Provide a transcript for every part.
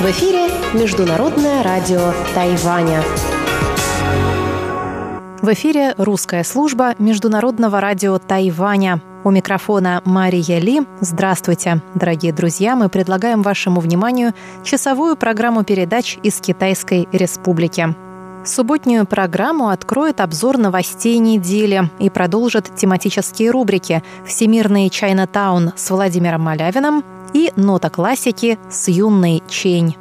В эфире Международное радио Тайваня. В эфире русская служба Международного радио Тайваня. У микрофона Мария Ли. Здравствуйте, дорогие друзья. Мы предлагаем вашему вниманию часовую программу передач из Китайской Республики. Субботнюю программу откроет обзор новостей недели и продолжит тематические рубрики «Всемирный Чайна-таун» с Владимиром Малявиным и «Нота классики» с юной Чень.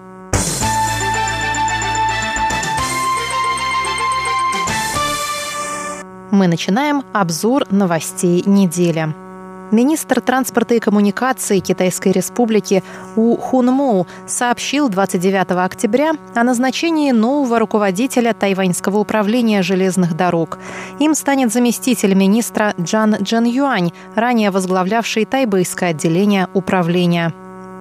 Мы начинаем обзор новостей недели. Министр транспорта и коммуникации Китайской Республики У Хунмоу сообщил 29 октября о назначении нового руководителя Тайваньского управления железных дорог. Им станет заместитель министра Джан Джен Юань, ранее возглавлявший тайбэйское отделение управления.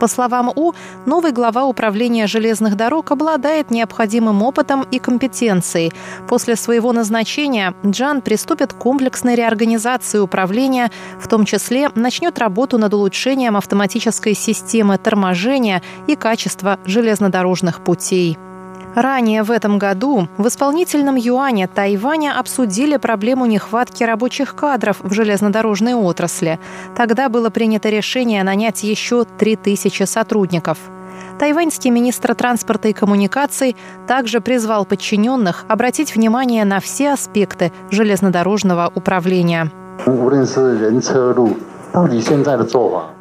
По словам У, новый глава управления железных дорог обладает необходимым опытом и компетенцией. После своего назначения Джан приступит к комплексной реорганизации управления, в том числе начнет работу над улучшением автоматической системы торможения и качества железнодорожных путей. Ранее в этом году в исполнительном юане Тайваня обсудили проблему нехватки рабочих кадров в железнодорожной отрасли. Тогда было принято решение нанять еще 3000 сотрудников. Тайваньский министр транспорта и коммуникаций также призвал подчиненных обратить внимание на все аспекты железнодорожного управления.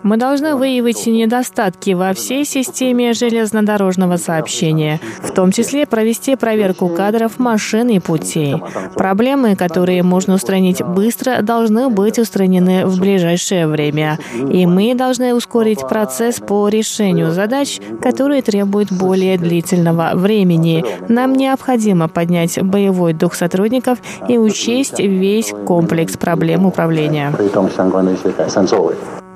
Мы должны выявить недостатки во всей системе железнодорожного сообщения, в том числе провести проверку кадров, машин и путей. Проблемы, которые можно устранить быстро, должны быть устранены в ближайшее время. И мы должны ускорить процесс по решению задач, которые требуют более длительного времени. Нам необходимо поднять боевой дух сотрудников и учесть весь комплекс проблем управления.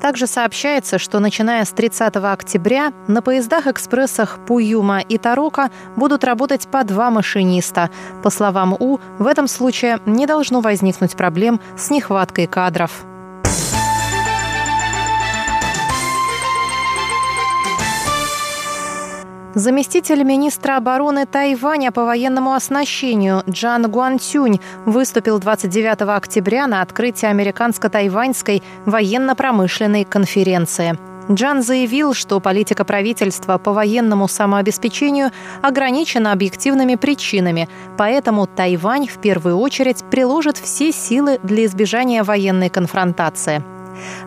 Также сообщается, что начиная с 30 октября на поездах-экспрессах Пуюма и Тарока будут работать по два машиниста. По словам У, в этом случае не должно возникнуть проблем с нехваткой кадров. Заместитель министра обороны Тайваня по военному оснащению Джан Гуантюнь выступил 29 октября на открытии американско-тайваньской военно-промышленной конференции. Джан заявил, что политика правительства по военному самообеспечению ограничена объективными причинами, поэтому Тайвань в первую очередь приложит все силы для избежания военной конфронтации.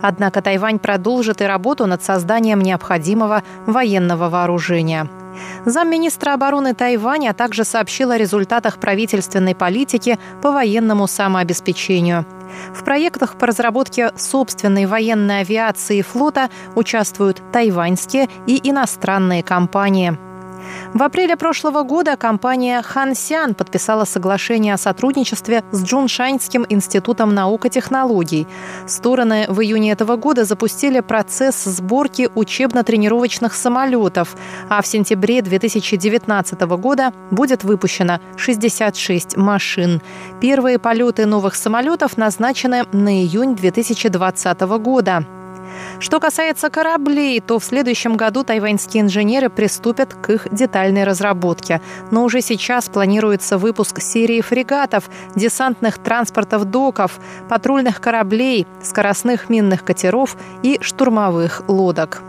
Однако Тайвань продолжит и работу над созданием необходимого военного вооружения – Замминистра обороны Тайваня также сообщил о результатах правительственной политики по военному самообеспечению. В проектах по разработке собственной военной авиации и флота участвуют тайваньские и иностранные компании – в апреле прошлого года компания «Хансян» подписала соглашение о сотрудничестве с Джуншаньским институтом наук и технологий. Стороны в июне этого года запустили процесс сборки учебно-тренировочных самолетов, а в сентябре 2019 года будет выпущено 66 машин. Первые полеты новых самолетов назначены на июнь 2020 года. Что касается кораблей, то в следующем году тайваньские инженеры приступят к их детальной разработке. Но уже сейчас планируется выпуск серии фрегатов, десантных транспортов доков, патрульных кораблей, скоростных минных катеров и штурмовых лодок.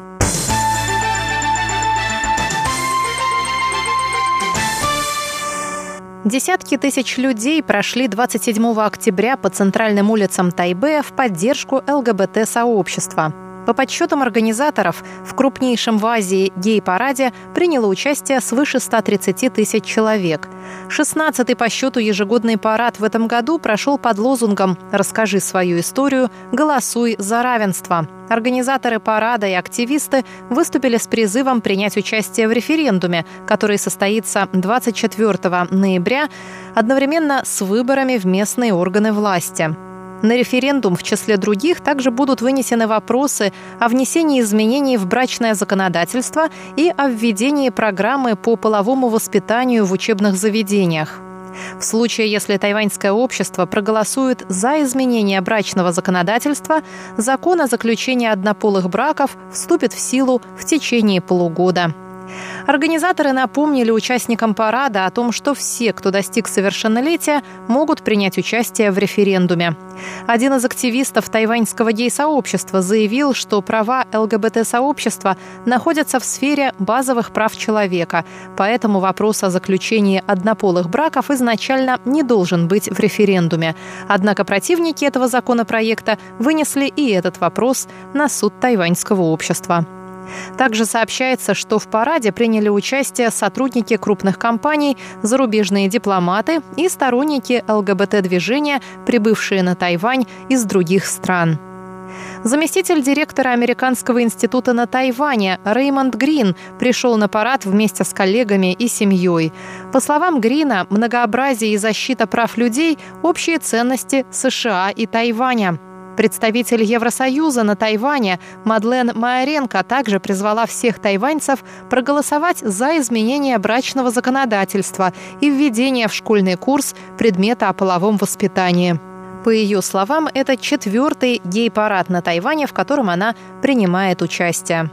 Десятки тысяч людей прошли 27 октября по центральным улицам Тайбэя в поддержку ЛГБТ-сообщества. По подсчетам организаторов, в крупнейшем в Азии гей-параде приняло участие свыше 130 тысяч человек. 16-й по счету ежегодный парад в этом году прошел под лозунгом «Расскажи свою историю, голосуй за равенство». Организаторы парада и активисты выступили с призывом принять участие в референдуме, который состоится 24 ноября, одновременно с выборами в местные органы власти. На референдум в числе других также будут вынесены вопросы о внесении изменений в брачное законодательство и о введении программы по половому воспитанию в учебных заведениях. В случае, если тайваньское общество проголосует за изменение брачного законодательства, закон о заключении однополых браков вступит в силу в течение полугода. Организаторы напомнили участникам парада о том, что все, кто достиг совершеннолетия, могут принять участие в референдуме. Один из активистов тайваньского гей-сообщества заявил, что права ЛГБТ-сообщества находятся в сфере базовых прав человека, поэтому вопрос о заключении однополых браков изначально не должен быть в референдуме. Однако противники этого законопроекта вынесли и этот вопрос на суд тайваньского общества. Также сообщается, что в параде приняли участие сотрудники крупных компаний, зарубежные дипломаты и сторонники ЛГБТ-движения, прибывшие на Тайвань из других стран. Заместитель директора Американского института на Тайване Реймонд Грин пришел на парад вместе с коллегами и семьей. По словам Грина, многообразие и защита прав людей – общие ценности США и Тайваня. Представитель Евросоюза на Тайване Мадлен Майоренко также призвала всех тайваньцев проголосовать за изменение брачного законодательства и введение в школьный курс предмета о половом воспитании. По ее словам, это четвертый гей-парад на Тайване, в котором она принимает участие.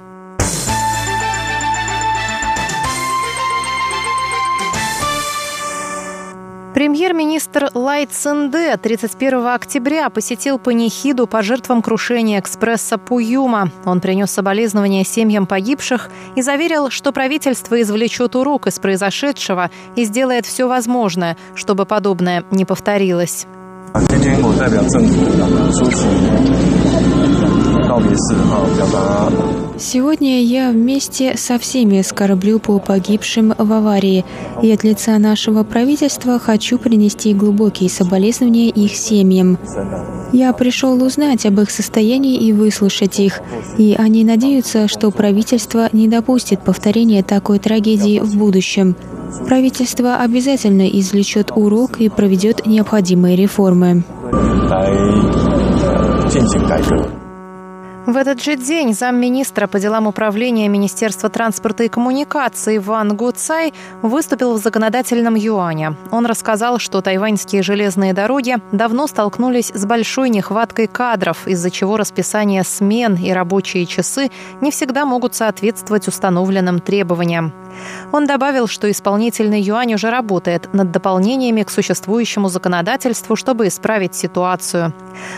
Премьер-министр Лай Цинде 31 октября посетил панихиду по жертвам крушения экспресса Пуюма. Он принес соболезнования семьям погибших и заверил, что правительство извлечет урок из произошедшего и сделает все возможное, чтобы подобное не повторилось. Сегодня я вместе со всеми скорблю по погибшим в аварии, и от лица нашего правительства хочу принести глубокие соболезнования их семьям. Я пришел узнать об их состоянии и выслушать их, и они надеются, что правительство не допустит повторения такой трагедии в будущем. Правительство обязательно извлечет урок и проведет необходимые реформы. В этот же день замминистра по делам управления Министерства транспорта и коммуникаций Ван Гуцай выступил в законодательном юане. Он рассказал, что тайваньские железные дороги давно столкнулись с большой нехваткой кадров, из-за чего расписание смен и рабочие часы не всегда могут соответствовать установленным требованиям. Он добавил, что исполнительный юань уже работает над дополнениями к существующему законодательству, чтобы исправить ситуацию.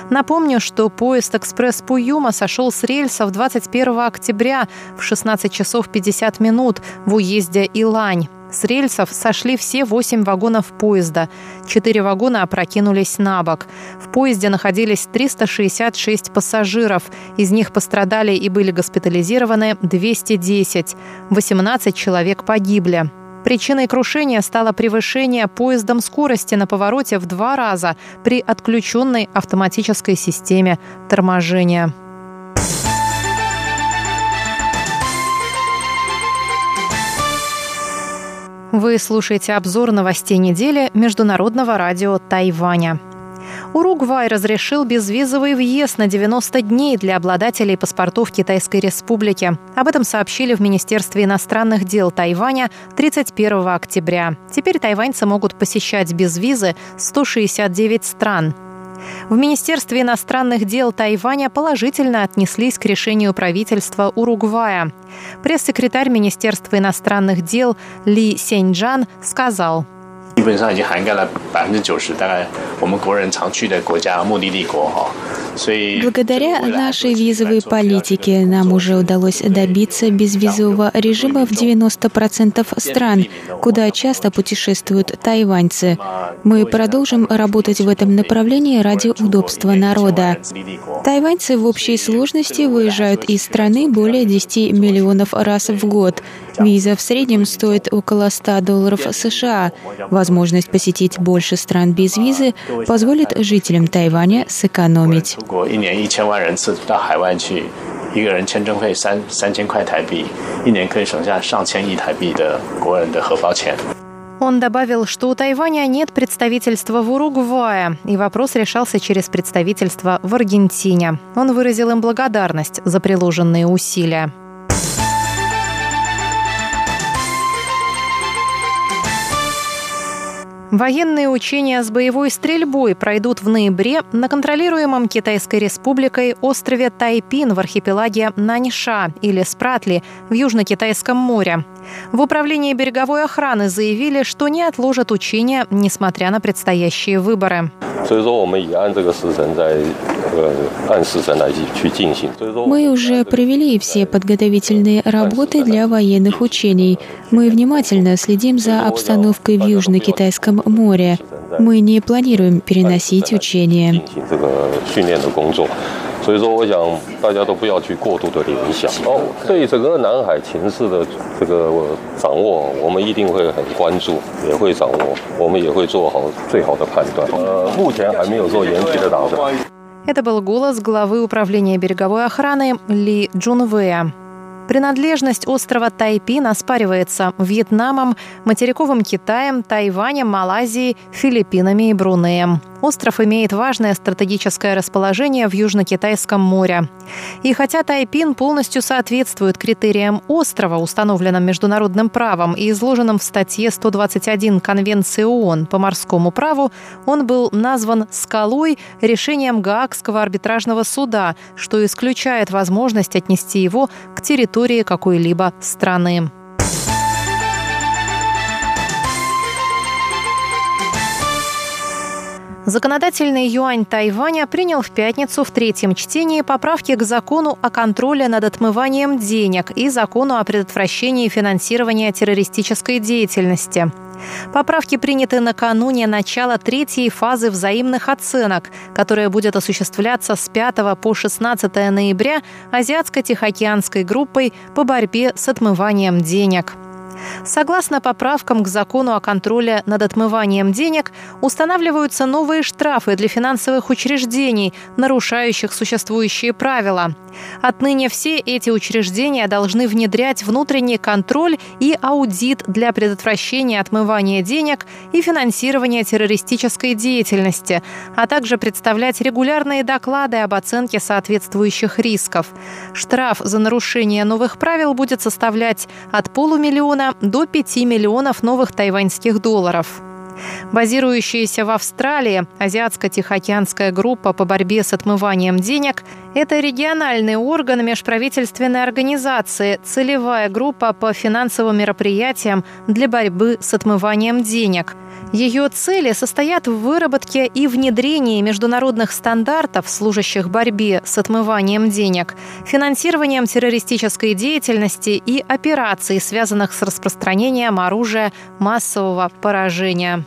Напомню, что поезд «Экспресс Пуюма» сошел с рельсов 21 октября в 16 часов 50 минут в уезде Илань. С рельсов сошли все восемь вагонов поезда. Четыре вагона опрокинулись на бок. В поезде находились 366 пассажиров. Из них пострадали и были госпитализированы 210. 18 человек погибли. Причиной крушения стало превышение поездом скорости на повороте в два раза при отключенной автоматической системе торможения. Вы слушаете обзор новостей недели Международного радио Тайваня. Уругвай разрешил безвизовый въезд на 90 дней для обладателей паспортов Китайской Республики. Об этом сообщили в Министерстве иностранных дел Тайваня 31 октября. Теперь тайваньцы могут посещать без визы 169 стран. В Министерстве иностранных дел Тайваня положительно отнеслись к решению правительства Уругвая. Пресс-секретарь Министерства иностранных дел Ли Сеньджан сказал – 基本上已经涵盖了百分之九十，大概我们国人常去的国家目的地国哈。 Благодаря нашей визовой политике нам уже удалось добиться безвизового режима в 90% стран, куда часто путешествуют тайваньцы. Мы продолжим работать в этом направлении ради удобства народа. Тайваньцы в общей сложности выезжают из страны более 10 миллионов раз в год. Виза в среднем стоит около 100 долларов США. Возможность посетить больше стран без визы позволит жителям Тайваня сэкономить. 国一年一千万人次到海外去，一个人签证费三三千块台币，一年可以省下上千亿台币的国人的荷包钱。Он добавил, что у Тайваня нет представительства в Уругвае, и вопрос решался через представительство в Аргентине. Он выразил им благодарность за приложенные усилия. Военные учения с боевой стрельбой пройдут в ноябре на контролируемом Китайской республикой острове Тайпин в архипелаге Наньша или Спратли в Южно-Китайском море. В управлении береговой охраны заявили, что не отложат учения, несмотря на предстоящие выборы. Мы уже провели все подготовительные работы для военных учений. Мы внимательно следим за обстановкой в Южном Китайском море. Мы не планируем переносить учения. Это был голос главы управления береговой охраны Ли Джунвэя. Принадлежность острова Тайпин оспаривается Вьетнамом, материковым Китаем, Тайванем, Малайзией, Филиппинами и Брунеем. Остров имеет важное стратегическое расположение в Южно-Китайском море. И хотя Тайпин полностью соответствует критериям острова, установленным международным правом и изложенным в статье 121 Конвенции ООН по морскому праву, он был назван «скалой» решением Гаагского арбитражного суда, что исключает возможность отнести его к территории какой-либо страны. Законодательный юань Тайваня принял в пятницу в третьем чтении поправки к закону о контроле над отмыванием денег и закону о предотвращении финансирования террористической деятельности. Поправки приняты накануне начала третьей фазы взаимных оценок, которая будет осуществляться с 5 по 16 ноября Азиатско-Тихоокеанской группой по борьбе с отмыванием денег. Согласно поправкам к закону о контроле над отмыванием денег, устанавливаются новые штрафы для финансовых учреждений, нарушающих существующие правила. Отныне все эти учреждения должны внедрять внутренний контроль и аудит для предотвращения отмывания денег и финансирования террористической деятельности, а также представлять регулярные доклады об оценке соответствующих рисков. Штраф за нарушение новых правил будет составлять от полумиллиона до 5 миллионов новых тайваньских долларов. Базирующаяся в Австралии Азиатско-Тихоокеанская группа по борьбе с отмыванием денег – это региональный орган межправительственной организации, целевая группа по финансовым мероприятиям для борьбы с отмыванием денег – ее цели состоят в выработке и внедрении международных стандартов, служащих борьбе с отмыванием денег, финансированием террористической деятельности и операций, связанных с распространением оружия массового поражения.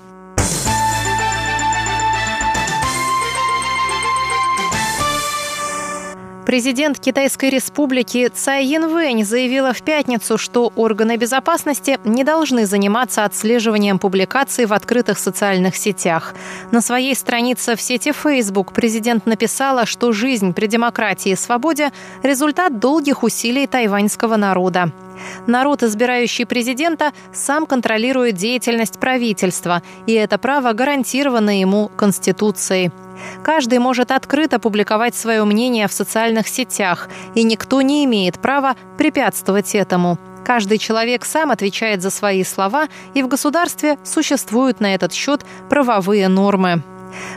Президент Китайской республики Цай Янвэнь заявила в пятницу, что органы безопасности не должны заниматься отслеживанием публикаций в открытых социальных сетях. На своей странице в сети Facebook президент написала, что жизнь при демократии и свободе – результат долгих усилий тайваньского народа. Народ, избирающий президента, сам контролирует деятельность правительства, и это право гарантировано ему Конституцией. Каждый может открыто публиковать свое мнение в социальных сетях, и никто не имеет права препятствовать этому. Каждый человек сам отвечает за свои слова, и в государстве существуют на этот счет правовые нормы.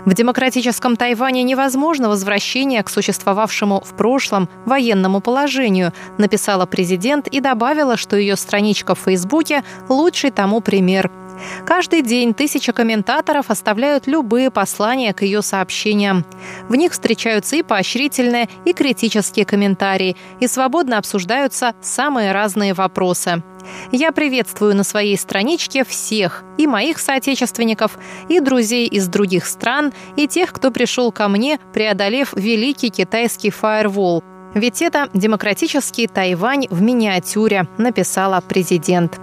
В демократическом Тайване невозможно возвращение к существовавшему в прошлом военному положению, написала президент и добавила, что ее страничка в Фейсбуке – лучший тому пример – Каждый день тысячи комментаторов оставляют любые послания к ее сообщениям. В них встречаются и поощрительные, и критические комментарии, и свободно обсуждаются самые разные вопросы. Я приветствую на своей страничке всех, и моих соотечественников, и друзей из других стран, и тех, кто пришел ко мне, преодолев великий китайский фаервол. Ведь это демократический Тайвань в миниатюре, написала президент.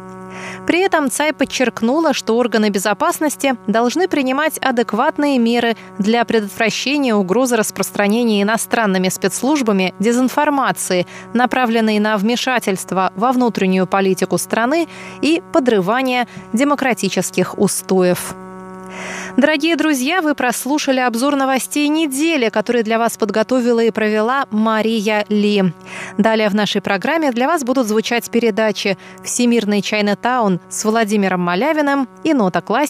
При этом Цай подчеркнула, что органы безопасности должны принимать адекватные меры для предотвращения угрозы распространения иностранными спецслужбами дезинформации, направленной на вмешательство во внутреннюю политику страны и подрывание демократических устоев. Дорогие друзья, вы прослушали обзор новостей недели, который для вас подготовила и провела Мария Ли. Далее в нашей программе для вас будут звучать передачи «Всемирный Чайна Таун» с Владимиром Малявиным и «Нота классики»